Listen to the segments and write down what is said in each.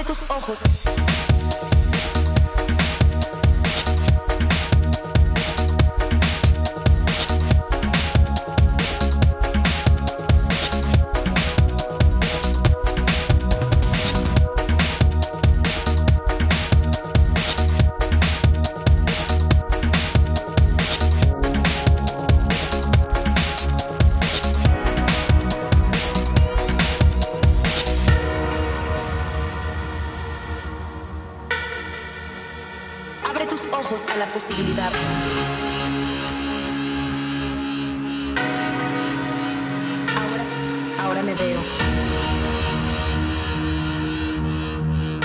abre tus ojos. La posibilidad. Ahora, ahora me veo.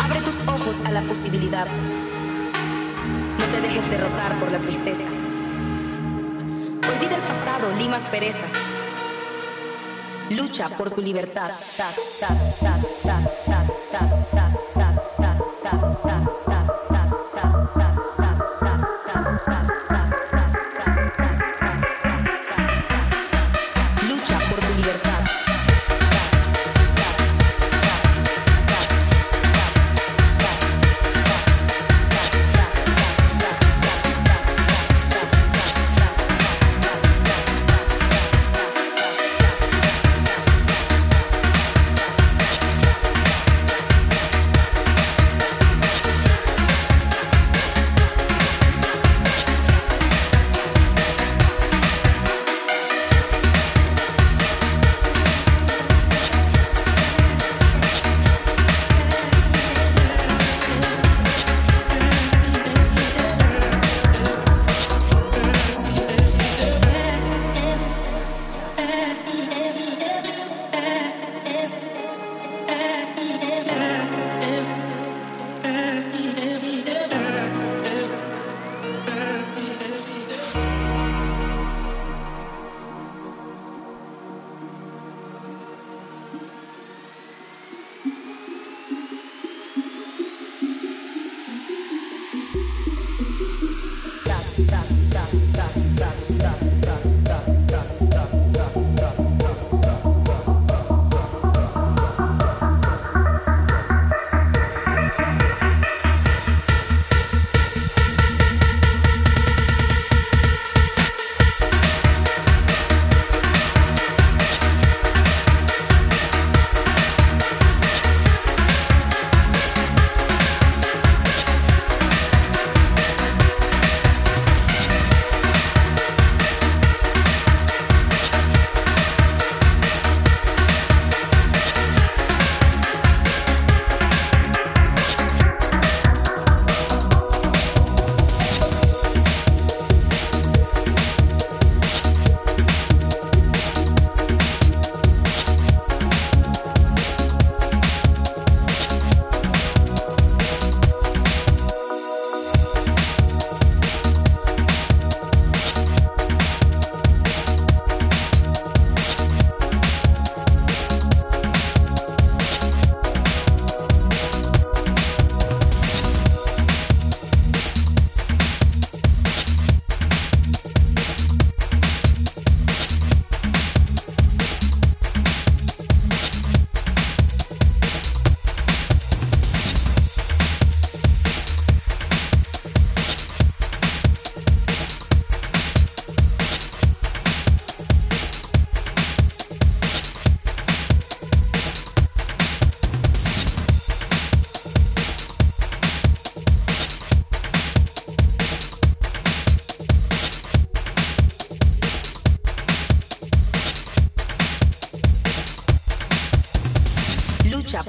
Abre tus ojos a la posibilidad. No te dejes derrotar por la tristeza. Olvida el pasado, limas perezas. Lucha por tu libertad. Ta, ta, ta, ta, ta, ta,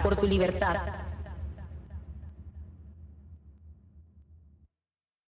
Por tu libertad.